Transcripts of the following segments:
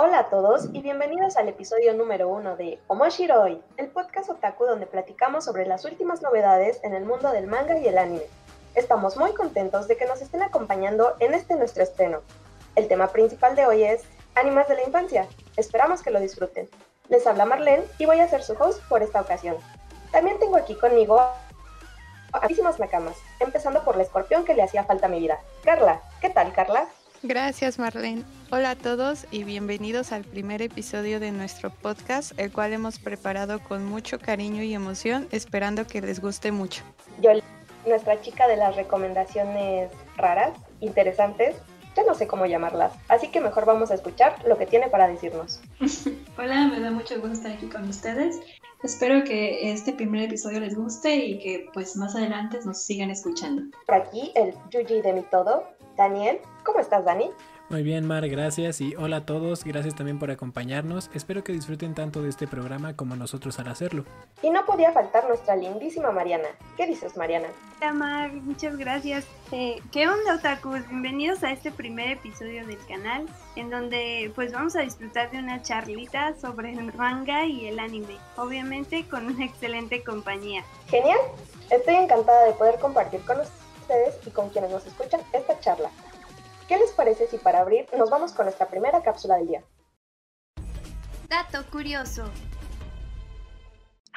Hola a todos y bienvenidos al episodio número uno de Omoshiroi, el podcast otaku donde platicamos sobre las últimas novedades en el mundo del manga y el anime. Estamos muy contentos de que nos estén acompañando en este nuestro estreno. El tema principal de hoy es Animas de la Infancia. Esperamos que lo disfruten. Les habla Marlene y voy a ser su host por esta ocasión. También tengo aquí conmigo a muchísimas nakamas, empezando por la escorpión que le hacía falta a mi vida. Carla, ¿qué tal Carla? Gracias Marlene. Hola a todos y bienvenidos al primer episodio de nuestro podcast, el cual hemos preparado con mucho cariño y emoción, esperando que les guste mucho. Yo, nuestra chica de las recomendaciones raras, interesantes, ya no sé cómo llamarlas, así que mejor vamos a escuchar lo que tiene para decirnos. Hola, me da mucho gusto estar aquí con ustedes. Espero que este primer episodio les guste y que pues más adelante nos sigan escuchando. Por aquí el Yuji de mi todo, Daniel. ¿Cómo estás, Dani? Muy bien, Mar, gracias y hola a todos, gracias también por acompañarnos. Espero que disfruten tanto de este programa como nosotros al hacerlo. Y no podía faltar nuestra lindísima Mariana. ¿Qué dices, Mariana? Hola, Mar, muchas gracias. Eh, ¿Qué onda, otakus? Bienvenidos a este primer episodio del canal, en donde pues vamos a disfrutar de una charlita sobre el manga y el anime, obviamente con una excelente compañía. Genial, estoy encantada de poder compartir con ustedes y con quienes nos escuchan esta charla. ¿Qué les parece si para abrir nos vamos con nuestra primera cápsula del día? Dato curioso.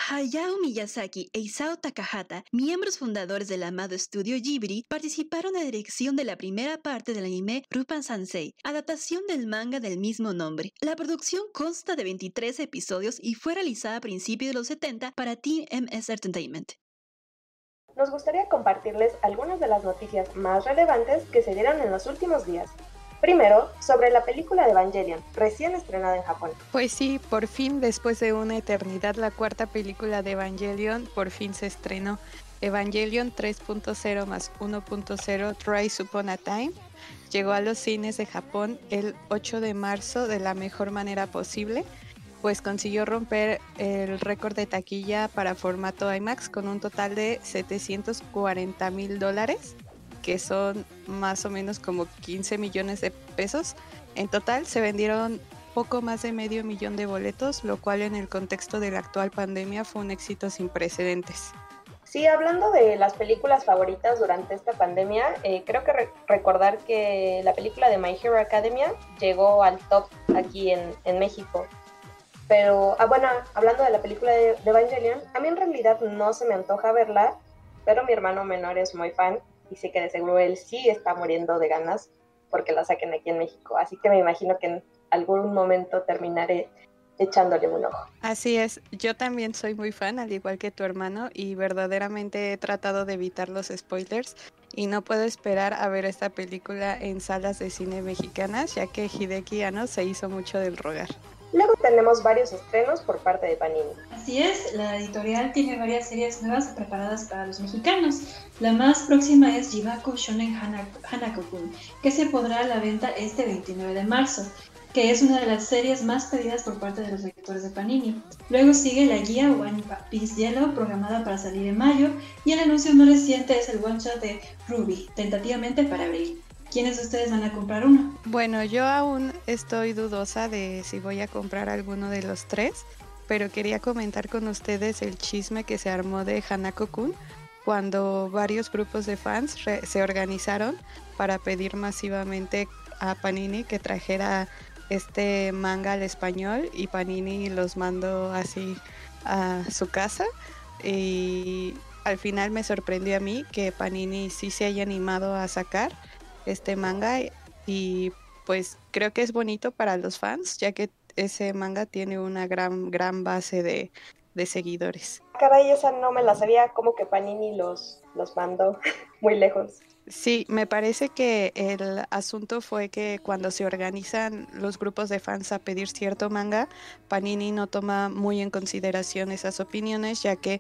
Hayao Miyazaki e Isao Takahata, miembros fundadores del amado estudio Ghibli, participaron en la dirección de la primera parte del anime Rupan Sansei, adaptación del manga del mismo nombre. La producción consta de 23 episodios y fue realizada a principios de los 70 para Team MS Entertainment nos gustaría compartirles algunas de las noticias más relevantes que se dieron en los últimos días. Primero, sobre la película de Evangelion, recién estrenada en Japón. Pues sí, por fin, después de una eternidad, la cuarta película de Evangelion por fin se estrenó. Evangelion 3.0 más 1.0 Try Upon a Time llegó a los cines de Japón el 8 de marzo de la mejor manera posible pues consiguió romper el récord de taquilla para formato IMAX con un total de 740 mil dólares, que son más o menos como 15 millones de pesos. En total se vendieron poco más de medio millón de boletos, lo cual en el contexto de la actual pandemia fue un éxito sin precedentes. Sí, hablando de las películas favoritas durante esta pandemia, eh, creo que recordar que la película de My Hero Academia llegó al top aquí en México. Pero, ah, bueno, hablando de la película de, Evangelion, a mí en realidad no se me antoja verla, pero mi hermano menor es muy fan y sé que de seguro él sí está muriendo de ganas porque la saquen aquí en México. Así que me imagino que en algún momento terminaré echándole un ojo. Así es, yo también soy muy fan, al igual que tu hermano, y verdaderamente he tratado de evitar los spoilers y no puedo esperar a ver esta película en salas de cine mexicanas, ya que Hideki Anno se hizo mucho del rogar. Luego tenemos varios estrenos por parte de Panini. Así es, la editorial tiene varias series nuevas preparadas para los mexicanos. La más próxima es Jibaku Shonen Hanako-kun, que se podrá a la venta este 29 de marzo, que es una de las series más pedidas por parte de los lectores de Panini. Luego sigue la guía One Piece Yellow, programada para salir en mayo, y el anuncio más reciente es el one shot de Ruby, tentativamente para abril. ¿Quiénes de ustedes van a comprar uno? Bueno, yo aún estoy dudosa de si voy a comprar alguno de los tres, pero quería comentar con ustedes el chisme que se armó de Hanako-kun cuando varios grupos de fans se organizaron para pedir masivamente a Panini que trajera este manga al español y Panini los mandó así a su casa y al final me sorprendió a mí que Panini sí se haya animado a sacar este manga y pues creo que es bonito para los fans ya que ese manga tiene una gran gran base de, de seguidores. Caray, esa no me la sabía, como que Panini los, los mandó muy lejos. Sí, me parece que el asunto fue que cuando se organizan los grupos de fans a pedir cierto manga, Panini no toma muy en consideración esas opiniones, ya que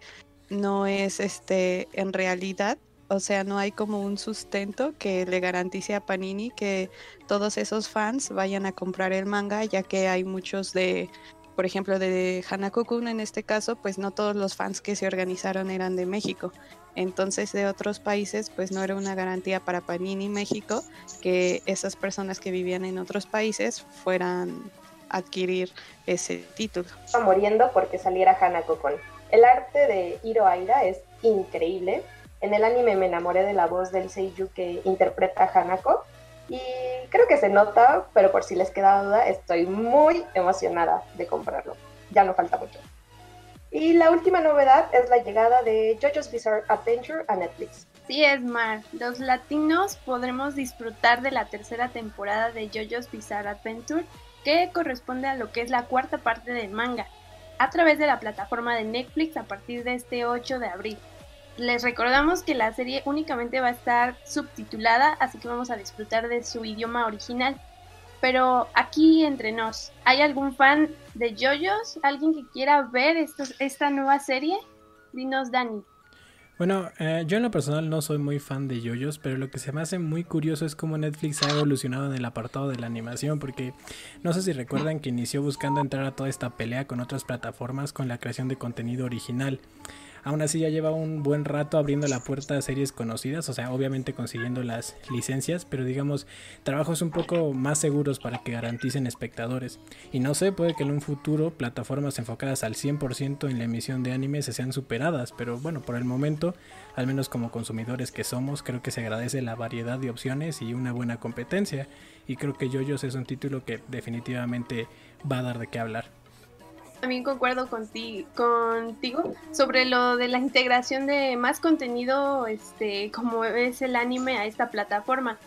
no es este en realidad o sea, no hay como un sustento que le garantice a Panini que todos esos fans vayan a comprar el manga, ya que hay muchos de, por ejemplo, de Hanako-kun en este caso, pues no todos los fans que se organizaron eran de México. Entonces, de otros países, pues no era una garantía para Panini México que esas personas que vivían en otros países fueran adquirir ese título. Está muriendo porque saliera Hanako Kon. El arte de Hiro es increíble. En el anime me enamoré de la voz del seiyuu que interpreta a Hanako y creo que se nota, pero por si les queda duda, estoy muy emocionada de comprarlo. Ya no falta mucho. Y la última novedad es la llegada de JoJo's Bizarre Adventure a Netflix. Sí es, Mar. Los latinos podremos disfrutar de la tercera temporada de JoJo's Bizarre Adventure, que corresponde a lo que es la cuarta parte del manga, a través de la plataforma de Netflix a partir de este 8 de abril. Les recordamos que la serie únicamente va a estar subtitulada, así que vamos a disfrutar de su idioma original. Pero aquí entre nos, ¿hay algún fan de JoJo's? ¿Alguien que quiera ver esta nueva serie? Dinos, Dani. Bueno, eh, yo en lo personal no soy muy fan de yoyos, pero lo que se me hace muy curioso es cómo Netflix ha evolucionado en el apartado de la animación, porque no sé si recuerdan que inició buscando entrar a toda esta pelea con otras plataformas con la creación de contenido original. Aún así ya lleva un buen rato abriendo la puerta a series conocidas, o sea, obviamente consiguiendo las licencias, pero digamos, trabajos un poco más seguros para que garanticen espectadores. Y no sé, puede que en un futuro plataformas enfocadas al 100% en la emisión de anime se sean superadas, pero bueno, por el momento, al menos como consumidores que somos, creo que se agradece la variedad de opciones y una buena competencia. Y creo que JoJo's es un título que definitivamente va a dar de qué hablar. También concuerdo contigo, sobre lo de la integración de más contenido, este, como es el anime a esta plataforma,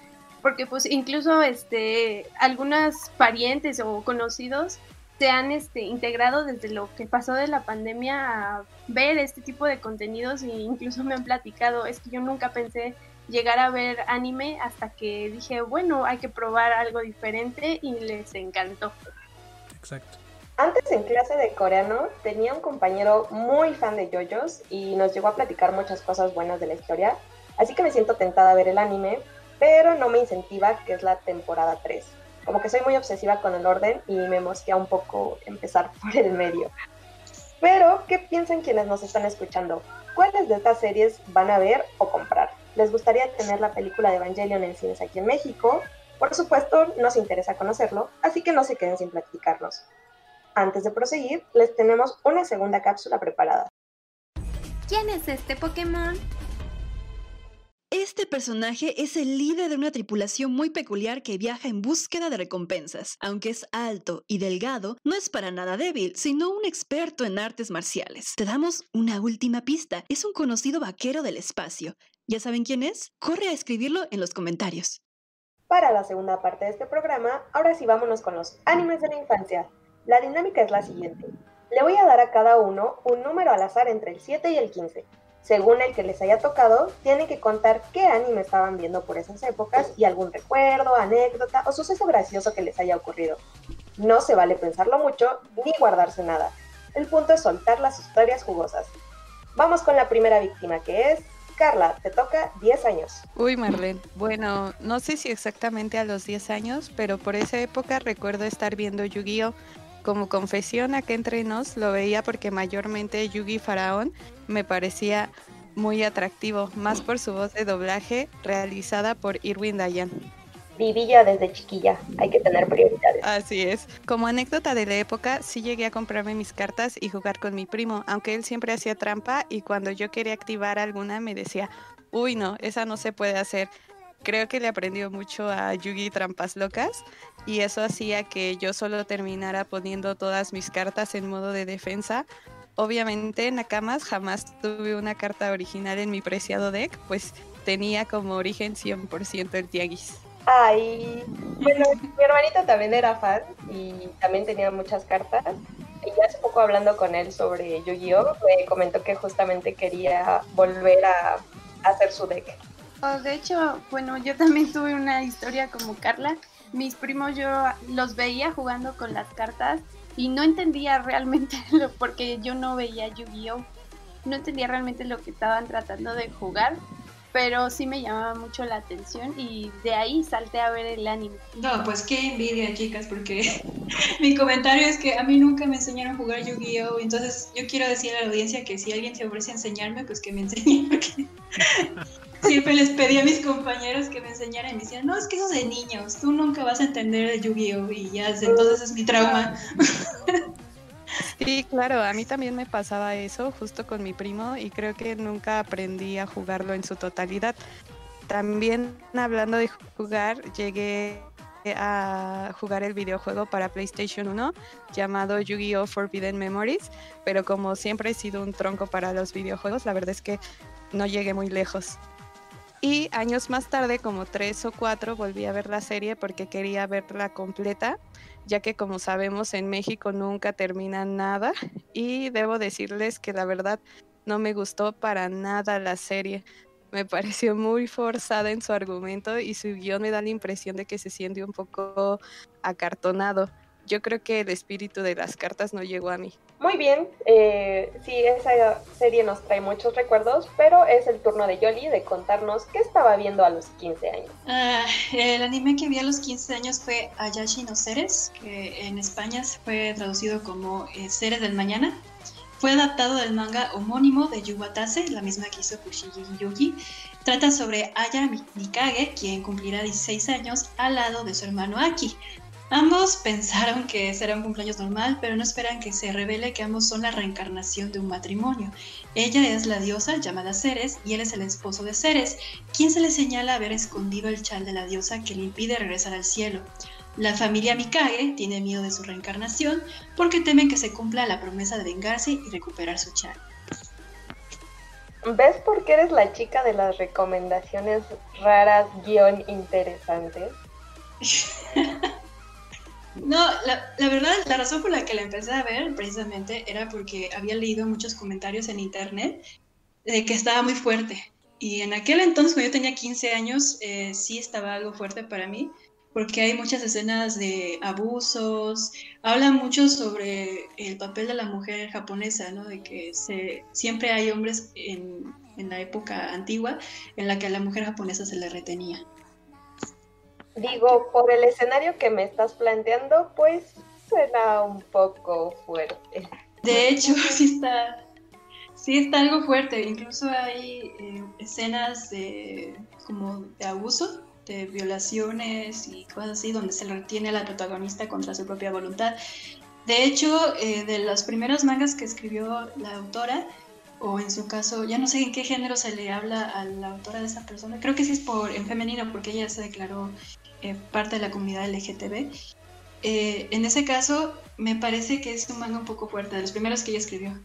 porque pues incluso este, algunas parientes o conocidos se han este, integrado desde lo que pasó de la pandemia a ver este tipo de contenidos e incluso me han platicado, es que yo nunca pensé llegar a ver anime hasta que dije, bueno, hay que probar algo diferente y les encantó. Exacto. Antes en clase de coreano tenía un compañero muy fan de JoJo's y nos llegó a platicar muchas cosas buenas de la historia, así que me siento tentada a ver el anime, pero no me incentiva que es la temporada 3. Como que soy muy obsesiva con el orden y me mosquea un poco empezar por el medio. Pero, ¿qué piensan quienes nos están escuchando? ¿Cuáles de estas series van a ver o comprar? ¿Les gustaría tener la película de Evangelion en cines aquí en México? Por supuesto, nos interesa conocerlo, así que no se queden sin platicarnos. Antes de proseguir, les tenemos una segunda cápsula preparada. ¿Quién es este Pokémon? Este personaje es el líder de una tripulación muy peculiar que viaja en búsqueda de recompensas. Aunque es alto y delgado, no es para nada débil, sino un experto en artes marciales. Te damos una última pista. Es un conocido vaquero del espacio. ¿Ya saben quién es? Corre a escribirlo en los comentarios. Para la segunda parte de este programa, ahora sí vámonos con los animes de la infancia. La dinámica es la siguiente. Le voy a dar a cada uno un número al azar entre el 7 y el 15. Según el que les haya tocado, tienen que contar qué anime estaban viendo por esas épocas y algún recuerdo, anécdota o suceso gracioso que les haya ocurrido. No se vale pensarlo mucho ni guardarse nada. El punto es soltar las historias jugosas. Vamos con la primera víctima que es Carla, te toca 10 años. Uy, Marlene. Bueno, no sé si exactamente a los 10 años, pero por esa época recuerdo estar viendo Yu-Gi-Oh! Como confesión, acá entre nos lo veía porque mayormente Yugi Faraón me parecía muy atractivo, más por su voz de doblaje realizada por Irwin Dayan. Vivilla desde chiquilla, hay que tener prioridades. Así es. Como anécdota de la época, sí llegué a comprarme mis cartas y jugar con mi primo, aunque él siempre hacía trampa y cuando yo quería activar alguna me decía, uy no, esa no se puede hacer. Creo que le aprendió mucho a Yugi Trampas Locas y eso hacía que yo solo terminara poniendo todas mis cartas en modo de defensa. Obviamente en Nakamas jamás tuve una carta original en mi preciado deck, pues tenía como origen 100% el Tiagis. Ay, bueno, mi hermanito también era fan y también tenía muchas cartas. Y hace poco hablando con él sobre Yu-Gi-Oh, me comentó que justamente quería volver a hacer su deck. Oh, de hecho, bueno, yo también tuve una historia como Carla mis primos yo los veía jugando con las cartas y no entendía realmente lo, porque yo no veía Yu-Gi-Oh! No entendía realmente lo que estaban tratando de jugar, pero sí me llamaba mucho la atención y de ahí salté a ver el anime. No, pues qué envidia, chicas, porque mi comentario es que a mí nunca me enseñaron a jugar Yu-Gi-Oh! Entonces yo quiero decir a la audiencia que si alguien se ofrece a enseñarme, pues que me enseñe. Siempre les pedí a mis compañeros que me enseñaran y me decían, no, es que eso es de niños, tú nunca vas a entender el Yu-Gi-Oh! y ya, entonces es mi trauma. Sí, claro, a mí también me pasaba eso justo con mi primo y creo que nunca aprendí a jugarlo en su totalidad. También hablando de jugar, llegué a jugar el videojuego para PlayStation 1 llamado Yu-Gi-Oh! Forbidden Memories, pero como siempre he sido un tronco para los videojuegos, la verdad es que no llegué muy lejos. Y años más tarde, como tres o cuatro, volví a ver la serie porque quería verla completa, ya que como sabemos en México nunca termina nada. Y debo decirles que la verdad no me gustó para nada la serie. Me pareció muy forzada en su argumento y su guion me da la impresión de que se siente un poco acartonado. Yo creo que el espíritu de las cartas no llegó a mí. Muy bien, eh, sí, esa serie nos trae muchos recuerdos, pero es el turno de Yoli de contarnos qué estaba viendo a los 15 años. Ah, el anime que vi a los 15 años fue Ayashi no Seres, que en España se fue traducido como eh, Seres del Mañana. Fue adaptado del manga homónimo de Yuwatase, la misma que hizo Kushigi Yugi. Trata sobre Aya Mikage, quien cumplirá 16 años al lado de su hermano Aki, Ambos pensaron que será un cumpleaños normal, pero no esperan que se revele que ambos son la reencarnación de un matrimonio. Ella es la diosa llamada Ceres y él es el esposo de Ceres, quien se le señala haber escondido el chal de la diosa que le impide regresar al cielo. La familia Mikage tiene miedo de su reencarnación porque temen que se cumpla la promesa de vengarse y recuperar su chal. ¿Ves por qué eres la chica de las recomendaciones raras guion interesantes? No, la, verdad, la razón por la que la empecé a ver precisamente era porque había leído muchos comentarios en internet de que estaba muy fuerte. Y en aquel entonces, cuando yo tenía 15 años, eh, sí estaba algo fuerte para mí, porque hay muchas escenas de abusos, habla mucho sobre el papel de la mujer japonesa, ¿no? De que siempre hay hombres en, en la época antigua en la que a la mujer japonesa se le retenía. Digo, por el escenario que me estás planteando, pues suena un poco fuerte. De hecho, sí está, sí está algo fuerte. Incluso hay eh, escenas de como de abuso, de violaciones y cosas así, donde se retiene a la protagonista contra su propia voluntad. De hecho, eh, de las primeras mangas que escribió la autora, o en su caso, ya no sé en qué género se le habla a la autora de esa persona, creo que sí es por en femenino, porque ella se declaró eh, parte de la comunidad LGTB. Eh, en ese caso, me parece que es un manga un poco fuerte, de los primeros que ella escribió.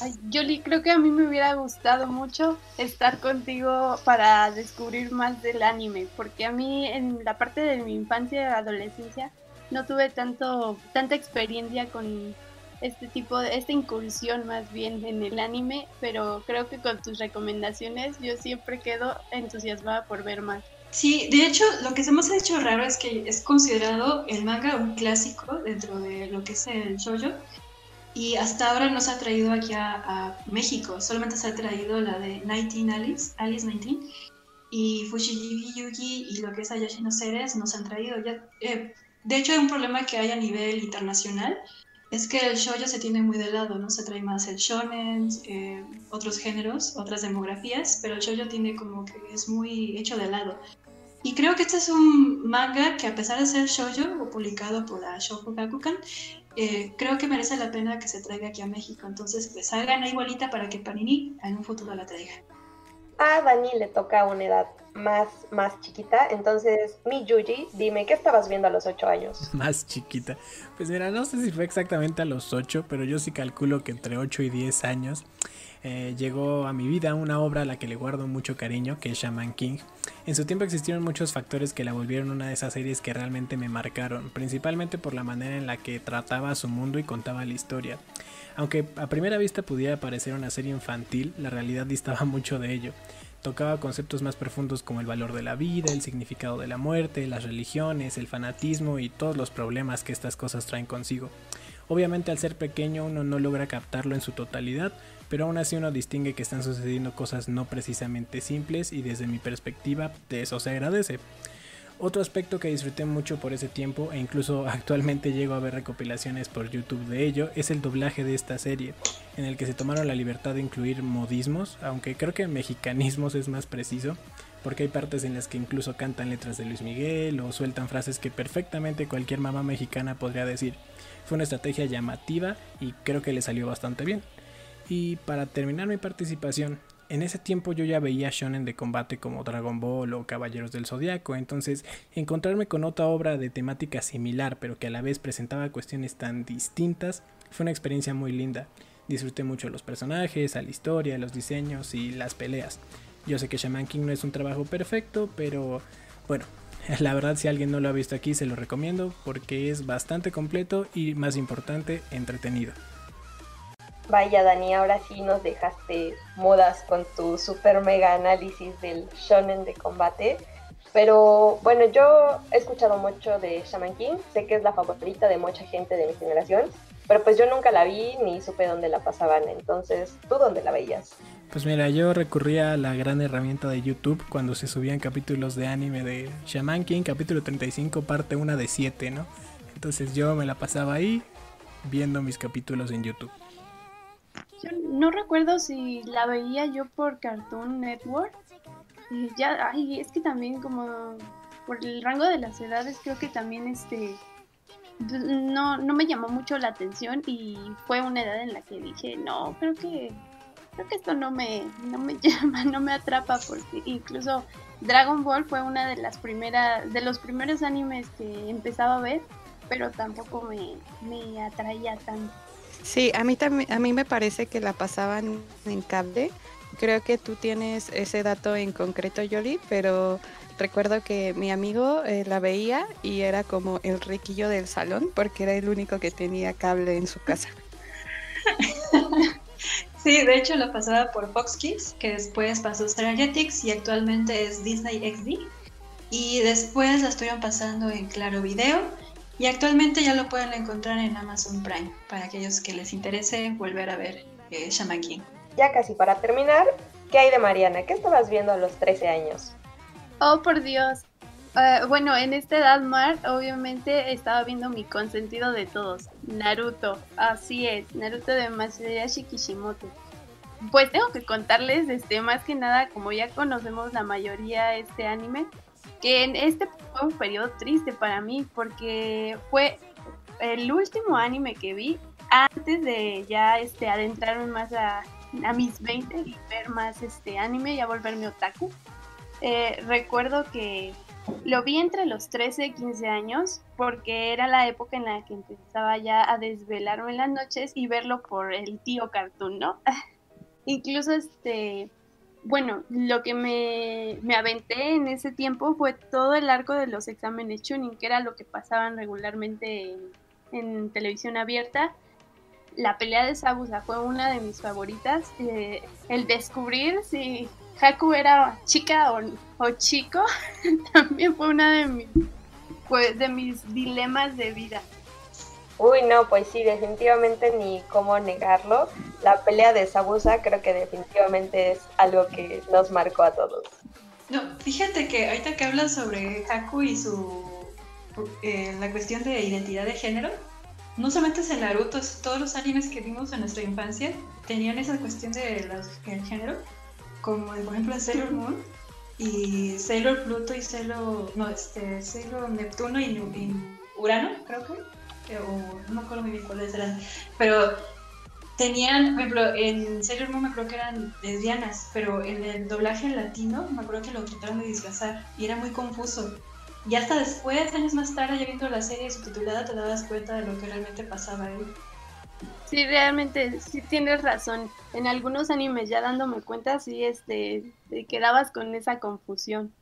Ay, creo que a mí me hubiera gustado mucho estar contigo para descubrir más del anime, porque a mí en la parte de mi infancia y adolescencia no tuve tanto tanta experiencia con este tipo de esta incursión más bien en el anime, pero creo que con tus recomendaciones yo siempre quedo entusiasmada por ver más. Sí, de hecho, lo que se nos ha hecho raro es que es considerado el manga un clásico dentro de lo que es el shoujo y hasta ahora no se ha traído aquí a, México, solamente se ha traído la de 19 Alice, Alice 19 y Fushigi Yugi y lo que es Ayashi no Seres nos han traído ya. Eh, de hecho, hay un problema que hay a nivel internacional es que el shoujo se tiene muy de lado, ¿no? Se trae más el shonen, eh, otros géneros, otras demografías, pero el shoujo tiene como que es muy hecho de lado. Y creo que este es un manga que a pesar de ser shoujo o publicado por la eh, creo que merece la pena que se traiga aquí a México. Entonces, pues hagan ahí bolita para que Panini en un futuro la traiga. A Dani le toca una edad más, más chiquita, entonces mi Yuji, dime, ¿qué estabas viendo a los 8 años? Más chiquita. Pues mira, no sé si fue exactamente a los 8, pero yo sí calculo que entre 8 y 10 años eh, llegó a mi vida una obra a la que le guardo mucho cariño, que es Shaman King. En su tiempo existieron muchos factores que la volvieron una de esas series que realmente me marcaron, principalmente por la manera en la que trataba su mundo y contaba la historia. Aunque a primera vista pudiera parecer una serie infantil, la realidad distaba mucho de ello. Tocaba conceptos más profundos como el valor de la vida, el significado de la muerte, las religiones, el fanatismo y todos los problemas que estas cosas traen consigo. Obviamente al ser pequeño uno no logra captarlo en su totalidad, pero aún así uno distingue que están sucediendo cosas no precisamente simples y desde mi perspectiva de eso se agradece. Otro aspecto que disfruté mucho por ese tiempo e incluso actualmente llego a ver recopilaciones por YouTube de ello es el doblaje de esta serie, en el que se tomaron la libertad de incluir modismos, aunque creo que mexicanismos es más preciso, porque hay partes en las que incluso cantan letras de Luis Miguel o sueltan frases que perfectamente cualquier mamá mexicana podría decir. Fue una estrategia llamativa y creo que le salió bastante bien. Y para terminar mi participación, en ese tiempo yo ya veía shonen de combate como Dragon Ball o Caballeros del Zodiaco, entonces encontrarme con otra obra de temática similar pero que a la vez presentaba cuestiones tan distintas fue una experiencia muy linda. Disfruté mucho los personajes, a la historia, los diseños y las peleas. Yo sé que Shaman King no es un trabajo perfecto, pero bueno, la verdad si alguien no lo ha visto aquí se lo recomiendo porque es bastante completo y más importante, entretenido. Vaya Dani, ahora sí nos dejaste modas con tu super mega análisis del shonen de combate. Pero bueno, yo he escuchado mucho de Shaman King, sé que es la favorita de mucha gente de mi generación, pero pues yo nunca la vi ni supe dónde la pasaban, entonces, ¿tú dónde la veías? Pues mira, yo recurría a la gran herramienta de YouTube cuando se subían capítulos de anime de Shaman King, capítulo 35, parte 1 de 7, ¿no? Entonces yo me la pasaba ahí viendo mis capítulos en YouTube. Yo no recuerdo si la veía yo por Cartoon Network. Y ya, ay, es que también como por el rango de las edades creo que también este no, no me llamó mucho la atención y fue una edad en la que dije, no, creo que creo que esto no me, no me llama, no me atrapa porque incluso Dragon Ball fue una de las primeras, de los primeros animes que empezaba a ver, pero tampoco me, me atraía tanto. Sí, a mí también, a mí me parece que la pasaban en cable. Creo que tú tienes ese dato en concreto, Yoli, pero recuerdo que mi amigo eh, la veía y era como el riquillo del salón porque era el único que tenía cable en su casa. Sí, de hecho la pasaba por Fox Kids, que después pasó a Jetix y actualmente es Disney XD. Y después la estuvieron pasando en Claro Video y actualmente ya lo pueden encontrar en Amazon Prime para aquellos que les interese volver a ver eh, Shaman King. Ya casi para terminar, ¿qué hay de Mariana? ¿Qué estabas viendo a los 13 años? Oh, por Dios. Uh, bueno, en esta edad, Mar, obviamente estaba viendo mi consentido de todos, Naruto. Así es, Naruto de Masayashi Kishimoto. Pues tengo que contarles, este, más que nada, como ya conocemos la mayoría este anime, que en este fue un periodo triste para mí porque fue el último anime que vi antes de ya este adentrarme más a, a mis 20 y ver más este anime y a volverme otaku. Eh, recuerdo que lo vi entre los 13 y 15 años porque era la época en la que empezaba ya a desvelarme en las noches y verlo por el tío cartoon, ¿no? Incluso este bueno, lo que me, me, aventé en ese tiempo fue todo el arco de los exámenes tuning, que era lo que pasaban regularmente en, televisión abierta. La pelea de Sabusa fue una de mis favoritas. Eh, el descubrir si Haku era chica o, o chico también fue una de mis, pues, de mis dilemas de vida. Uy, no, pues sí, definitivamente ni cómo negarlo. La pelea de Sabusa creo que definitivamente es algo que nos marcó a todos. No, fíjate que ahorita que hablas sobre Haku y su eh, la cuestión de identidad de género, no solamente es en Naruto, todos los animes que vimos en nuestra infancia tenían esa cuestión de el género, como por ejemplo en Sailor Moon y Sailor Pluto y Sailor, no, este, Sailor Neptuno y, y Urano, creo que o no me acuerdo muy bien cuáles eran, pero tenían, por ejemplo, en Sailor Moon me acuerdo que eran lesbianas, pero en el doblaje latino me acuerdo que lo trataron de disfrazar y era muy confuso. Y hasta después, años más tarde, ya viendo la serie subtitulada, te dabas cuenta de lo que realmente pasaba ahí. Sí, realmente, sí tienes razón. En algunos animes, ya dándome cuenta, sí, este, te quedabas con esa confusión.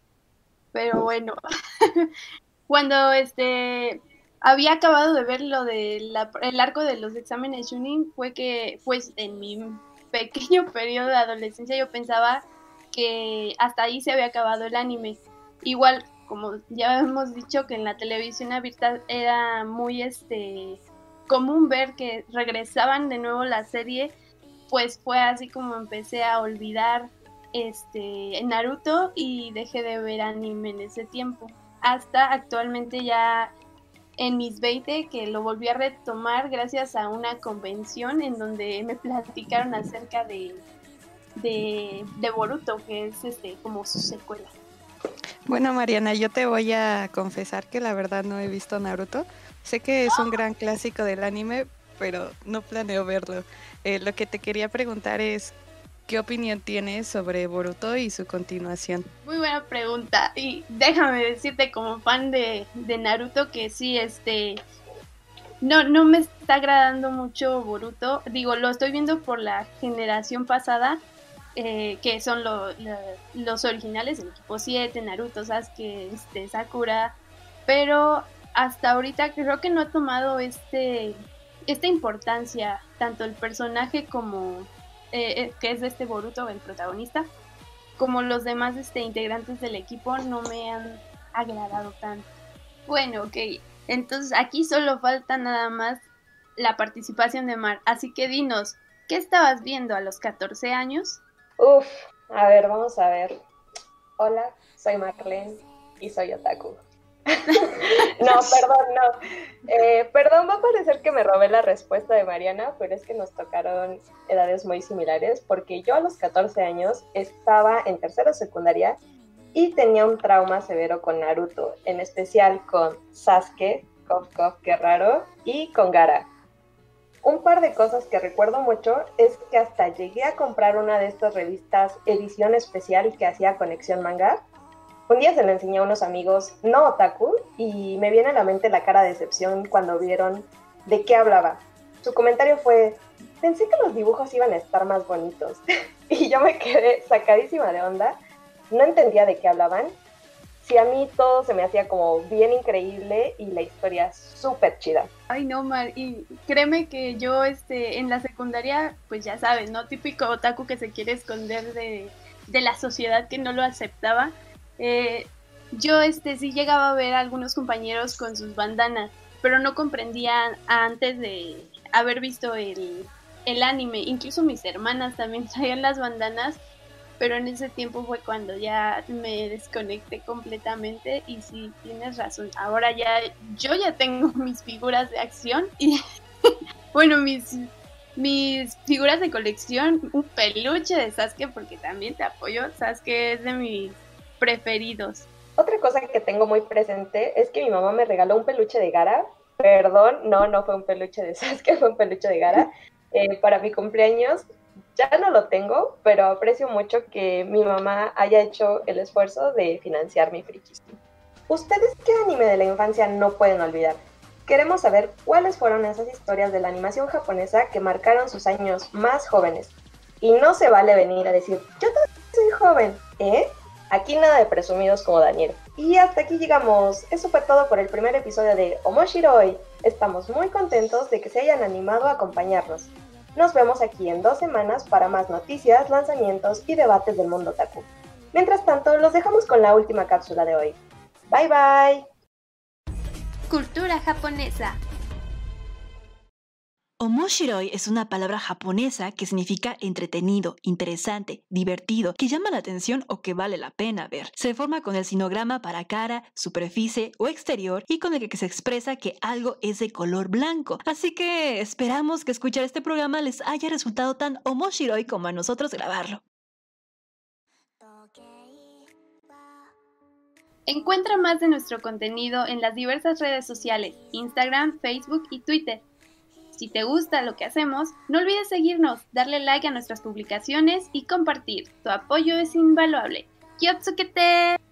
Pero bueno, cuando este había acabado de ver lo del arco de los exámenes Junin, fue que, pues, en mi pequeño periodo de adolescencia yo pensaba que hasta ahí se había acabado el anime. Igual, como ya hemos dicho que en la televisión abierta era muy este común ver que regresaban de nuevo la serie, pues fue así como empecé a olvidar este Naruto y dejé de ver anime en ese tiempo hasta actualmente ya en mis 20 que lo volví a retomar gracias a una convención en donde me platicaron acerca de, de, de Boruto, que es este como su secuela. Bueno, Mariana, yo te voy a confesar que la verdad no he visto Naruto. Sé que es un gran clásico del anime, pero no planeo verlo. Eh, lo que te quería preguntar es, ¿qué opinión tienes sobre Boruto y su continuación? Muy buena pregunta. Y déjame decirte como fan de, de Naruto que sí, este... No, no me está agradando mucho Boruto. Digo, lo estoy viendo por la generación pasada, eh, que son los originales, el equipo 7, Naruto, Sasuke, este, Sakura, pero hasta ahorita creo que no ha tomado este esta importancia, tanto el personaje como, eh, eh, que es este Boruto, el protagonista, como los demás este, integrantes del equipo no me han agradado tanto. Bueno, ok, entonces aquí solo falta nada más la participación de Mar, así que dinos, ¿qué estabas viendo a los 14 años? Uf, a ver, vamos a ver. Hola, soy Marlene y soy otaku. No, perdón, no. Eh, perdón, va a parecer que me robé la respuesta de Mariana, pero es que nos tocaron edades muy similares, porque yo a los 14 años estaba en tercero secundaria y tenía un trauma severo con Naruto, en especial con Sasuke, Kof Kof, qué raro, y con Gara. Un par de cosas que recuerdo mucho es que hasta llegué a comprar una de estas revistas edición especial que hacía Conexión Manga. Un día se la enseñé a unos amigos no otaku y me viene a la mente la cara de decepción cuando vieron de qué hablaba. Su comentario fue, pensé que los dibujos iban a estar más bonitos. y yo me quedé sacadísima de onda, no entendía de qué hablaban sí, a mí todo se me hacía como bien increíble y la historia súper chida. Ay, no, Mar, y créeme que yo este, en la secundaria, pues ya sabes, ¿no? Típico otaku que se quiere esconder de, la sociedad que no lo aceptaba. Eh, yo este, sí llegaba a ver a algunos compañeros con sus bandanas, pero no comprendía antes de haber visto el, el anime. Incluso mis hermanas también traían las bandanas pero en ese tiempo fue cuando ya me desconecté completamente. Y sí, tienes razón, ahora ya yo ya tengo mis figuras de acción y bueno, mis, mis figuras de colección, un peluche de Sasuke porque también te apoyo, Sasuke es de mis preferidos. Otra cosa que tengo muy presente es que mi mamá me regaló un peluche de Gara, perdón, no, no fue un peluche de Sasuke, fue un peluche de Gara. Eh, para mi cumpleaños ya no lo tengo, pero aprecio mucho que mi mamá haya hecho el esfuerzo de financiar mi frikismo. ¿Ustedes qué anime de la infancia no pueden olvidar? Queremos saber cuáles fueron esas historias de la animación japonesa que marcaron sus años más jóvenes. Y no se vale venir a decir, yo todavía soy joven, ¿eh? Aquí nada de presumidos como Daniel. Y hasta aquí llegamos. Eso fue todo por el primer episodio de Omoshiroi. Estamos muy contentos de que se hayan animado a acompañarnos. Nos vemos aquí en dos semanas para más noticias, lanzamientos y debates del mundo taku. Mientras tanto, los dejamos con la última cápsula de hoy. Bye bye. Cultura japonesa. Omoshiroi es una palabra japonesa que significa entretenido, interesante, divertido, que llama la atención o que vale la pena ver. Se forma con el sinograma para cara, superficie o exterior y con el que se expresa que algo es de color blanco. Así que esperamos que escuchar este programa les haya resultado tan Omoshiroi como a nosotros grabarlo. Encuentra más de nuestro contenido en las diversas redes sociales, Instagram, Facebook y Twitter si te gusta lo que hacemos, no olvides seguirnos, darle like a nuestras publicaciones y compartir. Tu apoyo es invaluable. ¡Kyotsukete!